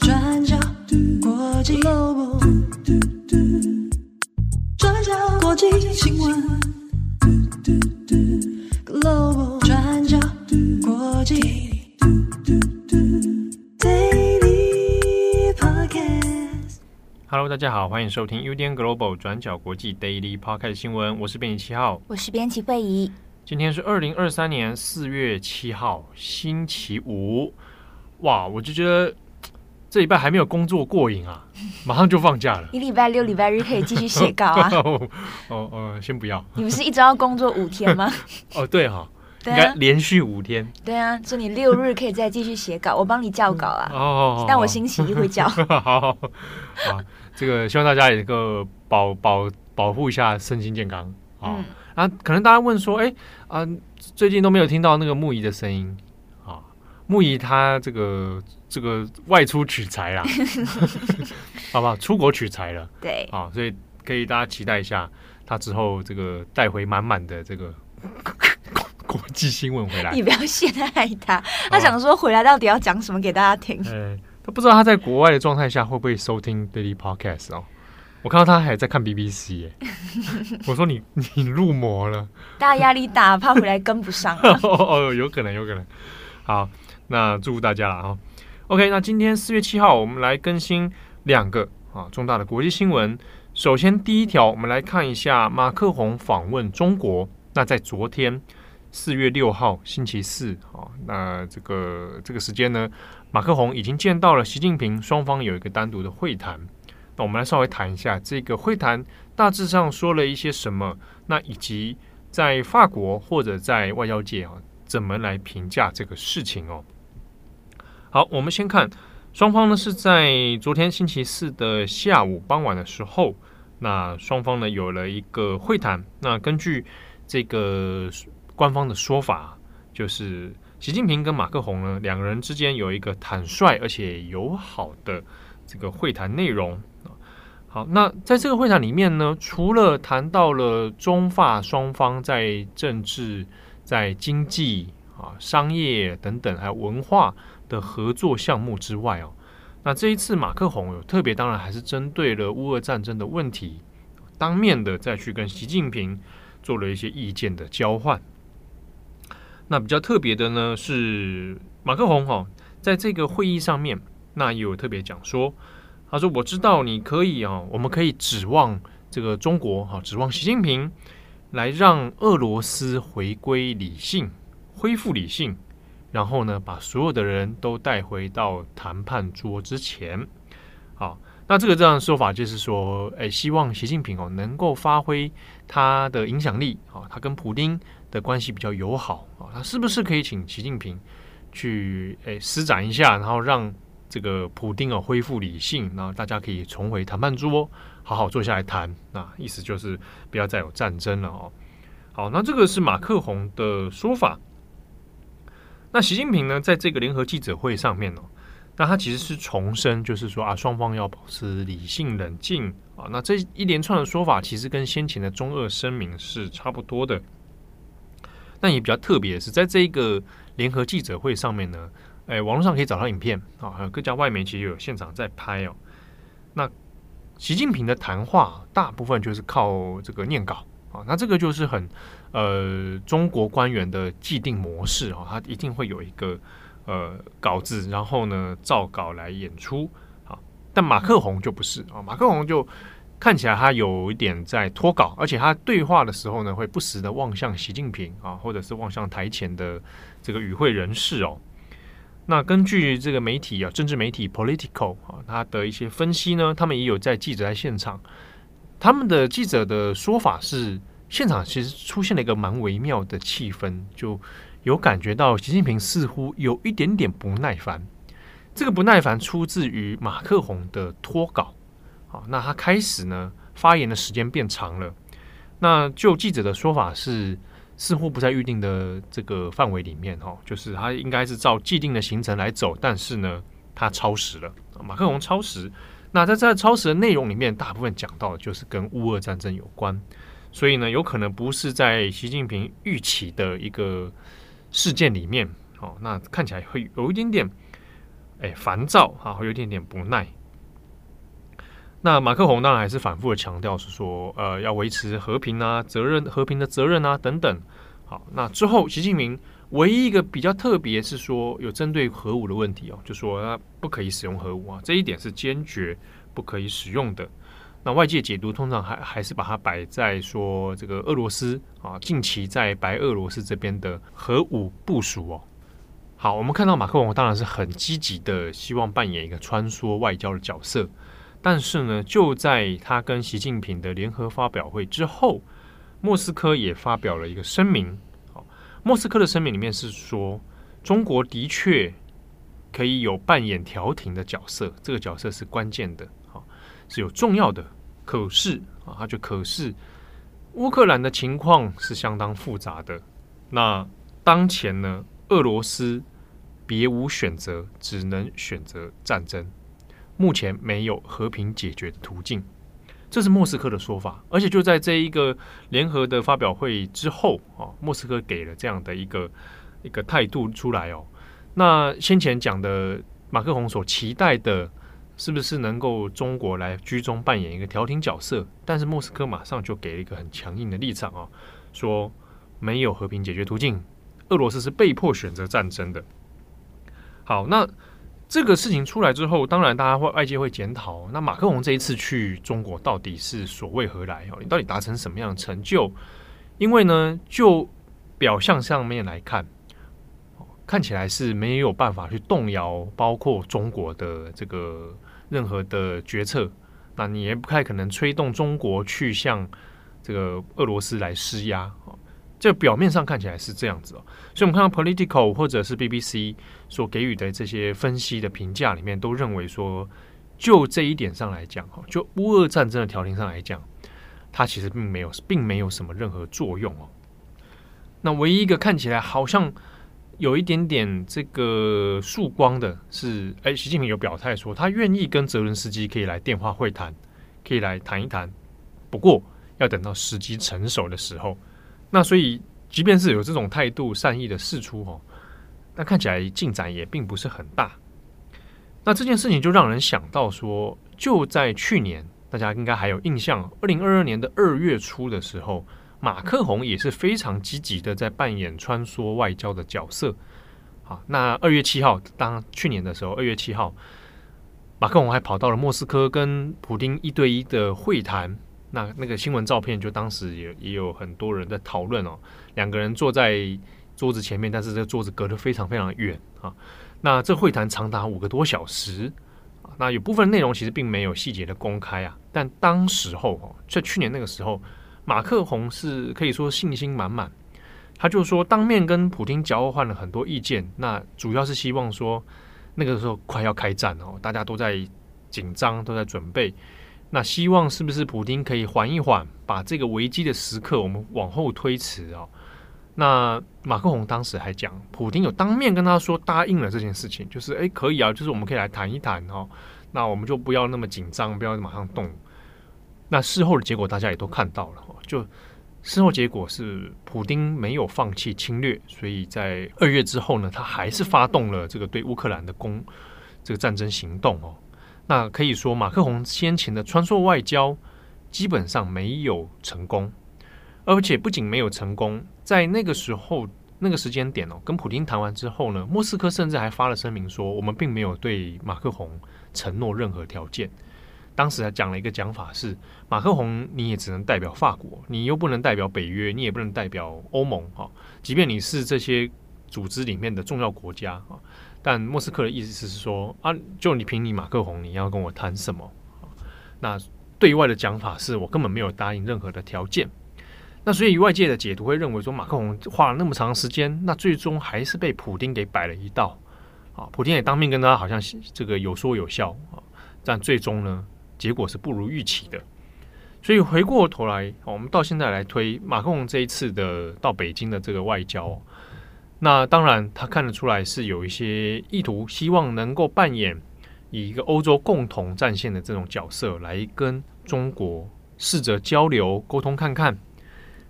转角国际 Global，转角国际新闻，Global 转角国际 Daily Podcast。Hello，大家好，欢迎收听 UDN Global 转角国际 Daily Podcast 新闻，我是编辑七号，我是编辑惠仪。今天是二零二三年四月七号，星期五。哇，我就觉得这礼拜还没有工作过瘾啊，马上就放假了。你礼拜六、礼拜日可以继续写稿啊？哦 哦、呃，先不要。你不是一周要工作五天吗？哦，对哈、哦，应该连续五天。对啊，所以你六日可以再继续写稿，我帮你校稿啊。哦，但我星期一会校。好，好，这个希望大家也能够保保保护一下身心健康。啊，可能大家问说，哎，啊，最近都没有听到那个木仪的声音啊。木仪他这个这个外出取材啦，好不好？出国取材了，对，啊，所以可以大家期待一下，他之后这个带回满满的这个 国际新闻回来。你不要陷害他，他想说回来到底要讲什么给大家听？哎，他不知道他在国外的状态下会不会收听 Daily Podcast 哦。我看到他还在看 BBC 耶，我说你你入魔了，大家压力大，怕回来跟不上啊。哦，有可能，有可能。好，那祝福大家了哈。OK，那今天四月七号，我们来更新两个啊重大的国际新闻。首先第一条，我们来看一下马克宏访问中国。那在昨天四月六号星期四啊，那这个这个时间呢，马克宏已经见到了习近平，双方有一个单独的会谈。那我们来稍微谈一下这个会谈大致上说了一些什么，那以及在法国或者在外交界啊，怎么来评价这个事情哦？好，我们先看双方呢是在昨天星期四的下午傍晚的时候，那双方呢有了一个会谈。那根据这个官方的说法，就是习近平跟马克宏呢两个人之间有一个坦率而且友好的这个会谈内容。好，那在这个会谈里面呢，除了谈到了中法双方在政治、在经济啊、商业等等，还有文化的合作项目之外哦，那这一次马克宏有特别，当然还是针对了乌俄战争的问题，当面的再去跟习近平做了一些意见的交换。那比较特别的呢是马克宏哈，在这个会议上面，那也有特别讲说。他说：“我知道你可以啊，我们可以指望这个中国哈，指望习近平来让俄罗斯回归理性，恢复理性，然后呢，把所有的人都带回到谈判桌之前。好，那这个这样的说法就是说，哎，希望习近平哦能够发挥他的影响力啊，他跟普丁的关系比较友好啊，他是不是可以请习近平去哎施展一下，然后让。”这个普丁啊，恢复理性，然后大家可以重回谈判桌，好好坐下来谈。那意思就是不要再有战争了哦。好，那这个是马克宏的说法。那习近平呢，在这个联合记者会上面哦，那他其实是重申，就是说啊，双方要保持理性冷静啊。那这一连串的说法，其实跟先前的中俄声明是差不多的。但也比较特别的是，在这个联合记者会上面呢。哎，网络上可以找到影片啊，还有各家外媒其实有现场在拍哦。那习近平的谈话大部分就是靠这个念稿啊，那这个就是很呃中国官员的既定模式啊，他一定会有一个呃稿子，然后呢照稿来演出啊。但马克宏就不是啊，马克宏就看起来他有一点在脱稿，而且他对话的时候呢会不时的望向习近平啊，或者是望向台前的这个与会人士哦。那根据这个媒体啊，政治媒体 Political 啊，他的一些分析呢，他们也有在记者在现场，他们的记者的说法是，现场其实出现了一个蛮微妙的气氛，就有感觉到习近平似乎有一点点不耐烦。这个不耐烦出自于马克宏的脱稿，好，那他开始呢发言的时间变长了。那就记者的说法是。似乎不在预定的这个范围里面哈，就是他应该是照既定的行程来走，但是呢，他超时了。马克宏超时，那在这超时的内容里面，大部分讲到的就是跟乌俄战争有关，所以呢，有可能不是在习近平预期的一个事件里面。哦，那看起来会有一点点哎烦躁啊，会有一点点不耐。那马克宏当然还是反复的强调是说，呃，要维持和平啊，责任和平的责任啊等等。好，那之后习近平唯一一个比较特别是说有针对核武的问题哦，就说他不可以使用核武啊，这一点是坚决不可以使用的。那外界解读通常还还是把它摆在说这个俄罗斯啊，近期在白俄罗斯这边的核武部署哦。好，我们看到马克龙当然是很积极的，希望扮演一个穿梭外交的角色。但是呢，就在他跟习近平的联合发表会之后，莫斯科也发表了一个声明。莫斯科的声明里面是说，中国的确可以有扮演调停的角色，这个角色是关键的，好，是有重要的。可是啊，他就可是，乌克兰的情况是相当复杂的。那当前呢，俄罗斯别无选择，只能选择战争。目前没有和平解决的途径，这是莫斯科的说法。而且就在这一个联合的发表会之后啊，莫斯科给了这样的一个一个态度出来哦。那先前讲的马克宏所期待的，是不是能够中国来居中扮演一个调停角色？但是莫斯科马上就给了一个很强硬的立场啊，说没有和平解决途径，俄罗斯是被迫选择战争的。好，那。这个事情出来之后，当然大家会外界会检讨，那马克龙这一次去中国到底是所为何来？哦，你到底达成什么样的成就？因为呢，就表象上面来看，看起来是没有办法去动摇，包括中国的这个任何的决策。那你也不太可能催动中国去向这个俄罗斯来施压。这表面上看起来是这样子哦，所以我们看到 Political 或者是 BBC 所给予的这些分析的评价里面，都认为说，就这一点上来讲，哈，就乌俄战争的调停上来讲，它其实并没有，并没有什么任何作用哦。那唯一一个看起来好像有一点点这个曙光的是，哎，习近平有表态说，他愿意跟泽伦斯基可以来电话会谈，可以来谈一谈，不过要等到时机成熟的时候。那所以，即便是有这种态度善意的释出哦，那看起来进展也并不是很大。那这件事情就让人想到说，就在去年，大家应该还有印象，二零二二年的二月初的时候，马克宏也是非常积极的在扮演穿梭外交的角色。好，那二月七号，当去年的时候，二月七号，马克宏还跑到了莫斯科跟普丁一对一的会谈。那那个新闻照片，就当时也也有很多人在讨论哦。两个人坐在桌子前面，但是这个桌子隔得非常非常远啊。那这会谈长达五个多小时啊。那有部分内容其实并没有细节的公开啊。但当时候哦，在去年那个时候，马克宏是可以说信心满满。他就说当面跟普丁交换了很多意见，那主要是希望说那个时候快要开战哦，大家都在紧张，都在准备。那希望是不是普丁可以缓一缓，把这个危机的时刻我们往后推迟哦？那马克宏当时还讲，普丁有当面跟他说答应了这件事情，就是诶可以啊，就是我们可以来谈一谈哦。那我们就不要那么紧张，不要马上动。那事后的结果大家也都看到了，就事后结果是普丁没有放弃侵略，所以在二月之后呢，他还是发动了这个对乌克兰的攻这个战争行动哦。那可以说，马克宏先前的穿梭外交基本上没有成功，而且不仅没有成功，在那个时候那个时间点哦，跟普京谈完之后呢，莫斯科甚至还发了声明说，我们并没有对马克宏承诺任何条件。当时还讲了一个讲法是，马克宏你也只能代表法国，你又不能代表北约，你也不能代表欧盟哈，即便你是这些组织里面的重要国家啊。但莫斯科的意思是说啊，就你凭你马克宏，你要跟我谈什么？那对外的讲法是我根本没有答应任何的条件。那所以外界的解读会认为说，马克宏花了那么长时间，那最终还是被普丁给摆了一道啊。普丁也当面跟他好像这个有说有笑啊，但最终呢，结果是不如预期的。所以回过头来，我们到现在来推马克宏这一次的到北京的这个外交。那当然，他看得出来是有一些意图，希望能够扮演以一个欧洲共同战线的这种角色来跟中国试着交流沟通看看。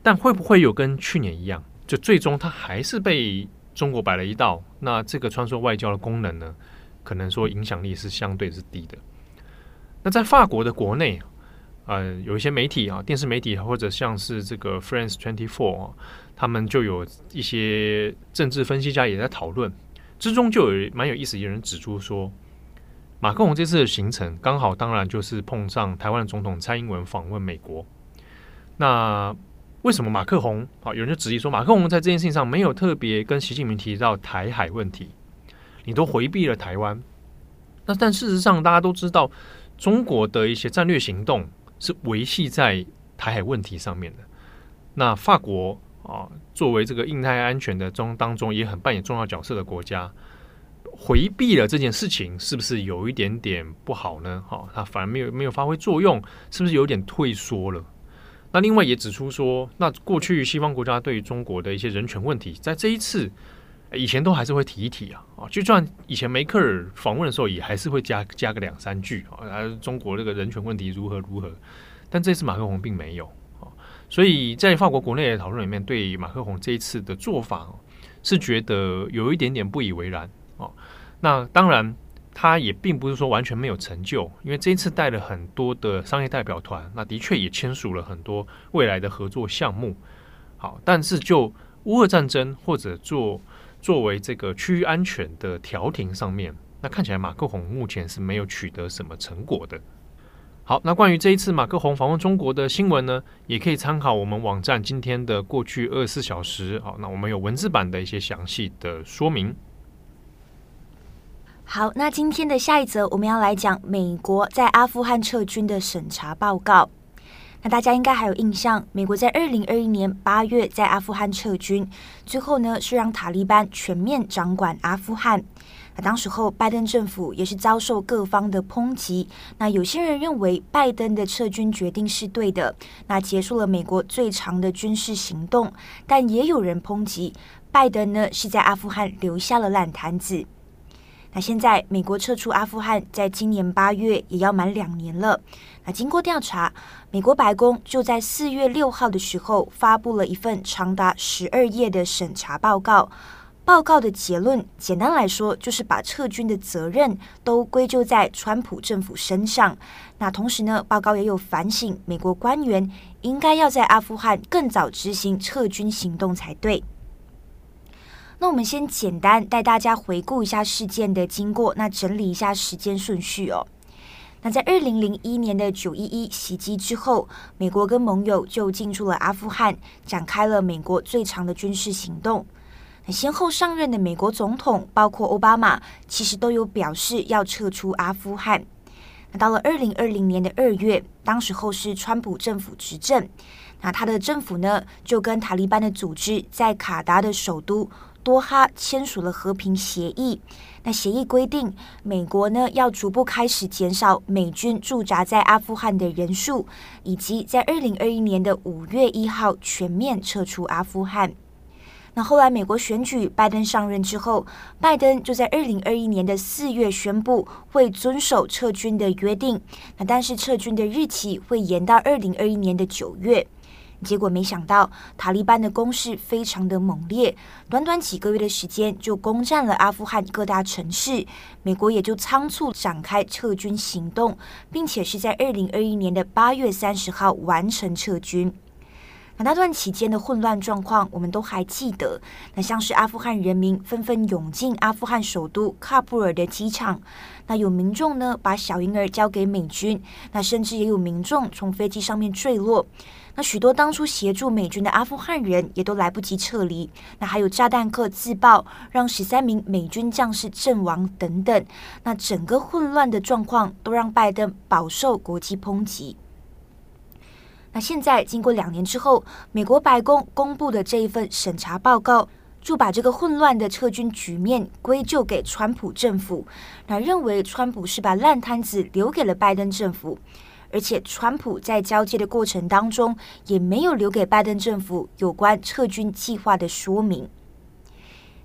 但会不会有跟去年一样，就最终他还是被中国摆了一道？那这个穿梭外交的功能呢，可能说影响力是相对是低的。那在法国的国内，呃，有一些媒体啊，电视媒体或者像是这个 France Twenty Four 啊，他们就有一些政治分析家也在讨论，之中就有蛮有意思，有人指出说，马克宏这次的行程刚好，当然就是碰上台湾总统蔡英文访问美国。那为什么马克宏啊？有人就质疑说，马克宏在这件事情上没有特别跟习近平提到台海问题，你都回避了台湾。那但事实上，大家都知道，中国的一些战略行动是维系在台海问题上面的。那法国啊，作为这个印太安全的中当中也很扮演重要角色的国家，回避了这件事情，是不是有一点点不好呢？哈，它反而没有没有发挥作用，是不是有点退缩了？那另外也指出说，那过去西方国家对于中国的一些人权问题，在这一次以前都还是会提一提啊啊，就算以前梅克尔访问的时候，也还是会加加个两三句啊，中国这个人权问题如何如何。但这次马克宏并没有啊，所以在法国国内的讨论里面，对马克宏这一次的做法是觉得有一点点不以为然啊。那当然。他也并不是说完全没有成就，因为这一次带了很多的商业代表团，那的确也签署了很多未来的合作项目。好，但是就乌俄战争或者做作为这个区域安全的调停上面，那看起来马克宏目前是没有取得什么成果的。好，那关于这一次马克宏访问中国的新闻呢，也可以参考我们网站今天的过去二十四小时。好，那我们有文字版的一些详细的说明。好，那今天的下一则我们要来讲美国在阿富汗撤军的审查报告。那大家应该还有印象，美国在二零二一年八月在阿富汗撤军，最后呢是让塔利班全面掌管阿富汗。那当时候拜登政府也是遭受各方的抨击。那有些人认为拜登的撤军决定是对的，那结束了美国最长的军事行动。但也有人抨击拜登呢是在阿富汗留下了烂摊子。那现在，美国撤出阿富汗，在今年八月也要满两年了。那经过调查，美国白宫就在四月六号的时候发布了一份长达十二页的审查报告。报告的结论，简单来说，就是把撤军的责任都归咎在川普政府身上。那同时呢，报告也有反省美国官员应该要在阿富汗更早执行撤军行动才对。那我们先简单带大家回顾一下事件的经过，那整理一下时间顺序哦。那在二零零一年的九一一袭击之后，美国跟盟友就进驻了阿富汗，展开了美国最长的军事行动。那先后上任的美国总统，包括奥巴马，其实都有表示要撤出阿富汗。那到了二零二零年的二月，当时候是川普政府执政，那他的政府呢，就跟塔利班的组织在卡达的首都。多哈签署了和平协议。那协议规定，美国呢要逐步开始减少美军驻扎在阿富汗的人数，以及在二零二一年的五月一号全面撤出阿富汗。那后来美国选举，拜登上任之后，拜登就在二零二一年的四月宣布会遵守撤军的约定。那但是撤军的日期会延到二零二一年的九月。结果没想到，塔利班的攻势非常的猛烈，短短几个月的时间就攻占了阿富汗各大城市，美国也就仓促展开撤军行动，并且是在二零二一年的八月三十号完成撤军。那那段期间的混乱状况，我们都还记得。那像是阿富汗人民纷纷涌进阿富汗首都喀布尔的机场，那有民众呢把小婴儿交给美军，那甚至也有民众从飞机上面坠落。那许多当初协助美军的阿富汗人也都来不及撤离。那还有炸弹客自爆，让十三名美军将士阵亡等等。那整个混乱的状况都让拜登饱受国际抨击。那现在经过两年之后，美国白宫公布的这一份审查报告，就把这个混乱的撤军局面归咎给川普政府，那认为川普是把烂摊子留给了拜登政府，而且川普在交接的过程当中也没有留给拜登政府有关撤军计划的说明。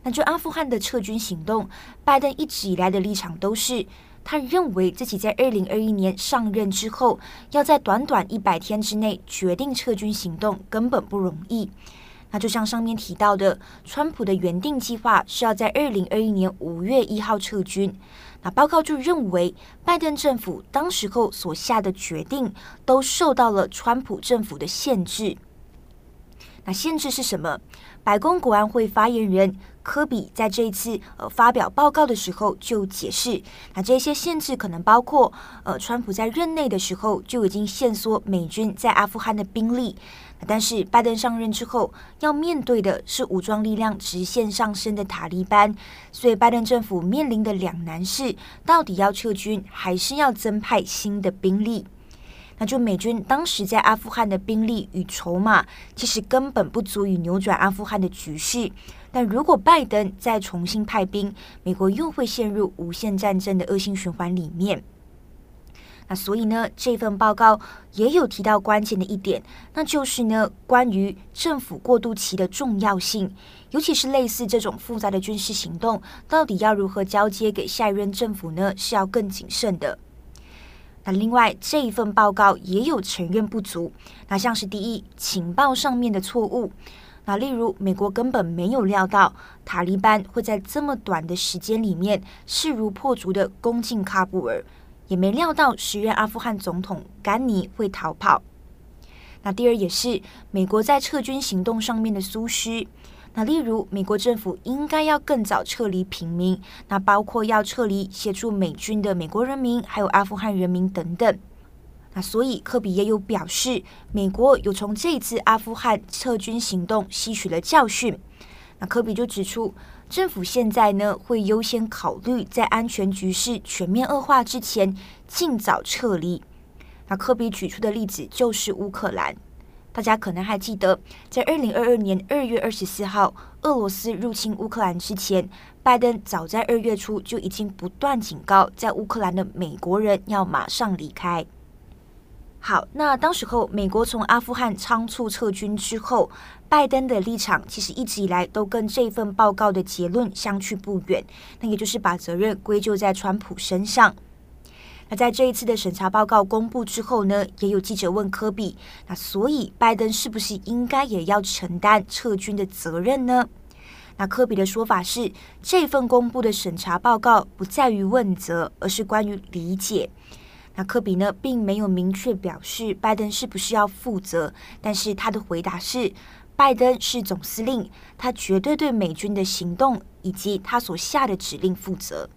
那就阿富汗的撤军行动，拜登一直以来的立场都是。他认为自己在二零二一年上任之后，要在短短一百天之内决定撤军行动根本不容易。那就像上面提到的，川普的原定计划是要在二零二一年五月一号撤军。那报告就认为，拜登政府当时候所下的决定都受到了川普政府的限制。那限制是什么？白宫国安会发言人科比在这一次呃发表报告的时候就解释，那这些限制可能包括呃，川普在任内的时候就已经限缩美军在阿富汗的兵力，但是拜登上任之后要面对的是武装力量直线上升的塔利班，所以拜登政府面临的两难是，到底要撤军还是要增派新的兵力？那就美军当时在阿富汗的兵力与筹码，其实根本不足以扭转阿富汗的局势。但如果拜登再重新派兵，美国又会陷入无限战争的恶性循环里面。那所以呢，这份报告也有提到关键的一点，那就是呢，关于政府过渡期的重要性，尤其是类似这种复杂的军事行动，到底要如何交接给下一任政府呢？是要更谨慎的。那另外这一份报告也有承认不足，那像是第一情报上面的错误，那例如美国根本没有料到塔利班会在这么短的时间里面势如破竹的攻进喀布尔，也没料到时任阿富汗总统甘尼会逃跑。那第二也是美国在撤军行动上面的疏失。那例如，美国政府应该要更早撤离平民，那包括要撤离协助美军的美国人民，还有阿富汗人民等等。那所以，科比也有表示，美国有从这次阿富汗撤军行动吸取了教训。那科比就指出，政府现在呢会优先考虑在安全局势全面恶化之前尽早撤离。那科比举出的例子就是乌克兰。大家可能还记得，在二零二二年二月二十四号，俄罗斯入侵乌克兰之前，拜登早在二月初就已经不断警告在乌克兰的美国人要马上离开。好，那当时候美国从阿富汗仓促撤军之后，拜登的立场其实一直以来都跟这份报告的结论相去不远，那也就是把责任归咎在川普身上。那在这一次的审查报告公布之后呢，也有记者问科比，那所以拜登是不是应该也要承担撤军的责任呢？那科比的说法是，这份公布的审查报告不在于问责，而是关于理解。那科比呢，并没有明确表示拜登是不是要负责，但是他的回答是，拜登是总司令，他绝对对美军的行动以及他所下的指令负责。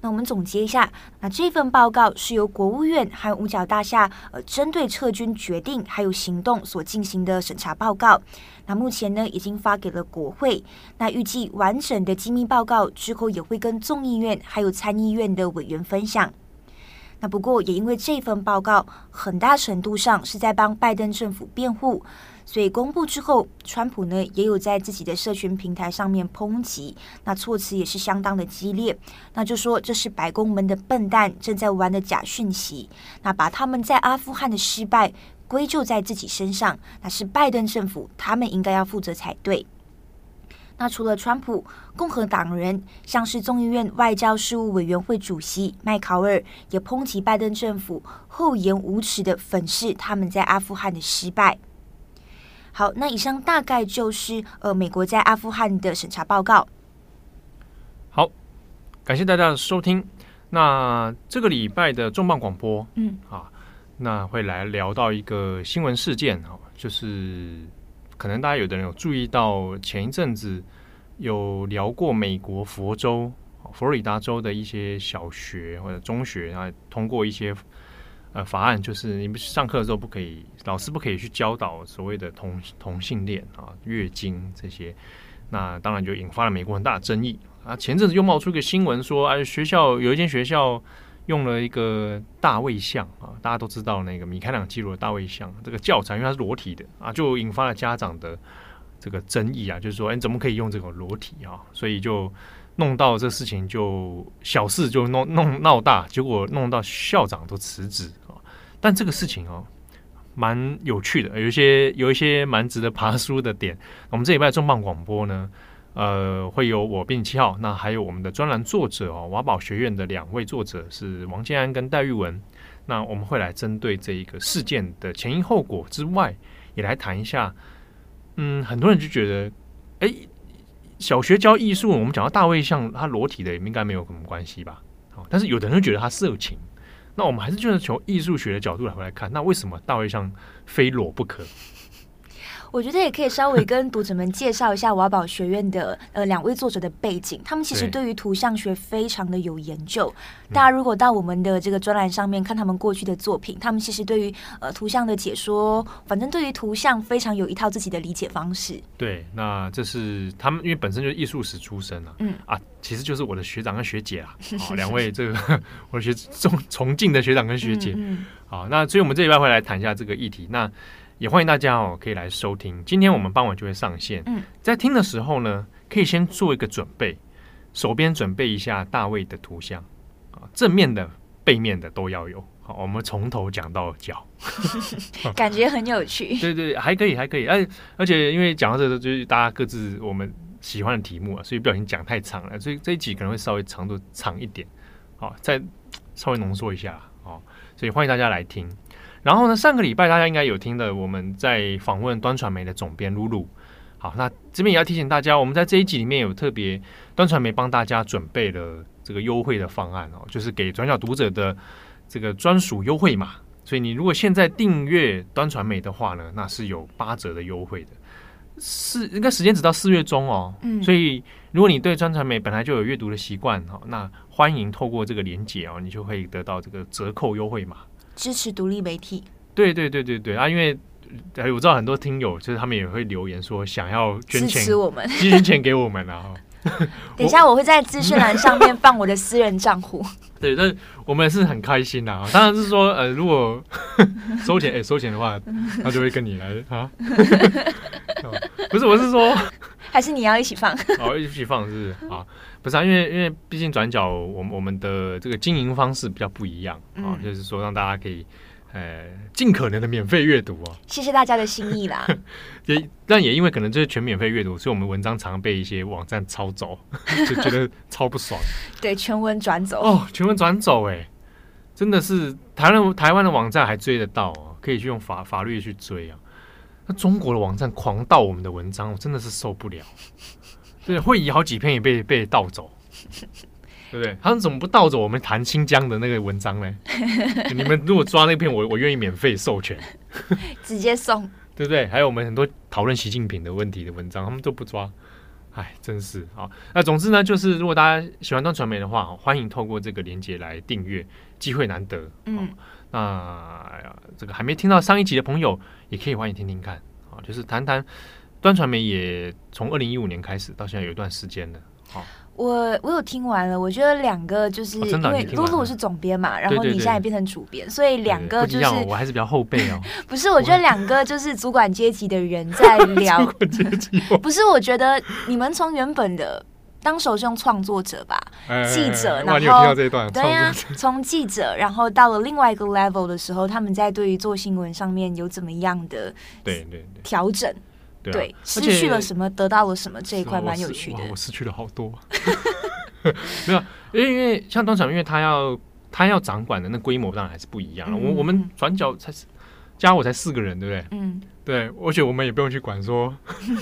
那我们总结一下，那这份报告是由国务院和五角大厦呃针对撤军决定还有行动所进行的审查报告。那目前呢已经发给了国会，那预计完整的机密报告之后也会跟众议院还有参议院的委员分享。不过也因为这份报告很大程度上是在帮拜登政府辩护。所以公布之后，川普呢也有在自己的社群平台上面抨击，那措辞也是相当的激烈，那就说这是白宫们的笨蛋正在玩的假讯息，那把他们在阿富汗的失败归咎在自己身上，那是拜登政府他们应该要负责才对。那除了川普，共和党人像是众议院外交事务委员会主席麦考尔也抨击拜登政府厚颜无耻的粉饰他们在阿富汗的失败。好，那以上大概就是呃美国在阿富汗的审查报告。好，感谢大家的收听。那这个礼拜的重磅广播，嗯，啊，那会来聊到一个新闻事件哈，就是可能大家有的人有注意到，前一阵子有聊过美国佛州、佛罗里达州的一些小学或者中学啊，通过一些。呃，法案就是你们上课的时候不可以，老师不可以去教导所谓的同同性恋啊、月经这些，那当然就引发了美国很大的争议啊。前阵子又冒出一个新闻说，哎，学校有一间学校用了一个大卫像啊，大家都知道那个米开朗基罗的大卫像这个教材，因为它是裸体的啊，就引发了家长的这个争议啊，就是说，哎，怎么可以用这个裸体啊？所以就。弄到这事情就小事就弄弄闹大，结果弄到校长都辞职啊！但这个事情哦，蛮有趣的，有一些有一些蛮值得爬书的点。我们这礼拜重磅广播呢，呃，会有我编辑七号，那还有我们的专栏作者哦，瓦堡学院的两位作者是王建安跟戴玉文。那我们会来针对这一个事件的前因后果之外，也来谈一下嗯，很多人就觉得，哎，小学教艺术，我们讲到大卫像他裸体的，应该没有什么关系吧？好但是有的人就觉得他色情，那我们还是就是从艺术学的角度来回来看，那为什么大卫像非裸不可？我觉得也可以稍微跟读者们介绍一下瓦堡学院的呃两位作者的背景。他们其实对于图像学非常的有研究。大家如果到我们的这个专栏上面看他们过去的作品，他们其实对于呃图像的解说，反正对于图像非常有一套自己的理解方式。对，那这是他们因为本身就是艺术史出身啊，嗯啊，其实就是我的学长跟学姐啊，好、哦、两位这个 我的学崇崇敬的学长跟学姐。嗯，嗯，好，那所以我们这礼拜会来谈一下这个议题。那也欢迎大家哦，可以来收听。今天我们傍晚就会上线。嗯，在听的时候呢，可以先做一个准备，手边准备一下大卫的图像啊，正面的、背面的都要有。好，我们从头讲到脚，感觉很有趣。对对，还可以，还可以。而而且因为讲到这个，就是大家各自我们喜欢的题目啊，所以不小心讲太长了，所以这一集可能会稍微长度长一点。好，再稍微浓缩一下。好，所以欢迎大家来听。然后呢，上个礼拜大家应该有听的，我们在访问端传媒的总编露露。好，那这边也要提醒大家，我们在这一集里面有特别端传媒帮大家准备了这个优惠的方案哦，就是给转角读者的这个专属优惠码。所以你如果现在订阅端传媒的话呢，那是有八折的优惠的。是应该时间只到四月中哦。嗯。所以如果你对专传媒本来就有阅读的习惯哦，那欢迎透过这个连结哦，你就会得到这个折扣优惠码。支持独立媒体，对对对对对啊！因为我知道很多听友，就是他们也会留言说想要捐钱，支持我们，捐钱给我们啊！等一下我会在资讯栏上面放我的私人账户。对，但我们是很开心的啊！当然是说，呃，如果 收钱，哎，收钱的话，他就会跟你来啊。不是，我是说，还是你要一起放？哦，一起放是不是啊？不是啊，因为因为毕竟转角，我们我们的这个经营方式比较不一样啊，嗯、就是说让大家可以呃尽可能的免费阅读哦。谢谢大家的心意啦。也但也因为可能就是全免费阅读，所以我们文章常常被一些网站抄走，就觉得超不爽。对，全文转走哦，全文转走哎、欸，真的是台湾台湾的网站还追得到哦，可以去用法法律去追啊。那中国的网站狂盗我们的文章，我真的是受不了。对，会议好几篇也被被盗走，对不对？他们怎么不倒着我们谈新疆的那个文章呢？你们如果抓那篇，我我愿意免费授权，直接送，对不对？还有我们很多讨论习近平的问题的文章，他们都不抓，哎，真是啊。那总之呢，就是如果大家喜欢端传媒的话，欢迎透过这个链接来订阅，机会难得。嗯，那这个还没听到上一集的朋友，也可以欢迎听听看啊，就是谈谈。端传媒也从二零一五年开始到现在有一段时间了。好，我我有听完了，我觉得两个就是因为露露是总编嘛，然后你现在也变成主编，所以两个就是我还是比较后辈哦。不是，我觉得两个就是主管阶级的人在聊。不是，我觉得你们从原本的当时是用创作者吧，记者，然后对呀，从记者，然后到了另外一个 level 的时候，他们在对于做新闻上面有怎么样的对对调整。对，失去了什么，得到了什么，这一块蛮有趣的。我失去了好多，没有，因为因为像端传，因为他要他要掌管的那规模当然还是不一样。我我们转角才加我才四个人，对不对？嗯，对，而且我们也不用去管说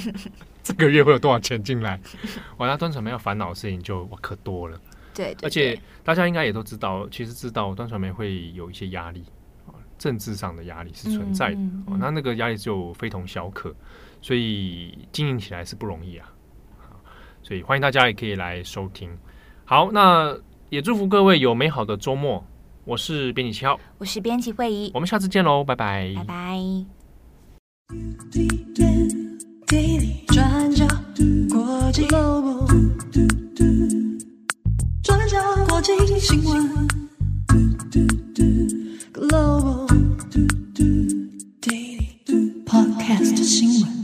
这个月会有多少钱进来。我那，端传媒要烦恼的事情就哇可多了。对，而且大家应该也都知道，其实知道端传媒会有一些压力，政治上的压力是存在的。哦那那个压力就非同小可。所以经营起来是不容易啊。所以欢迎大家也可以来收听。好，那也祝福各位有美好的周末。我是编辑七号，我是编辑会议，我们下次见喽，拜拜，拜拜。转角国际 g l o b 转角国际新闻 g l o b a l Podcast 新闻。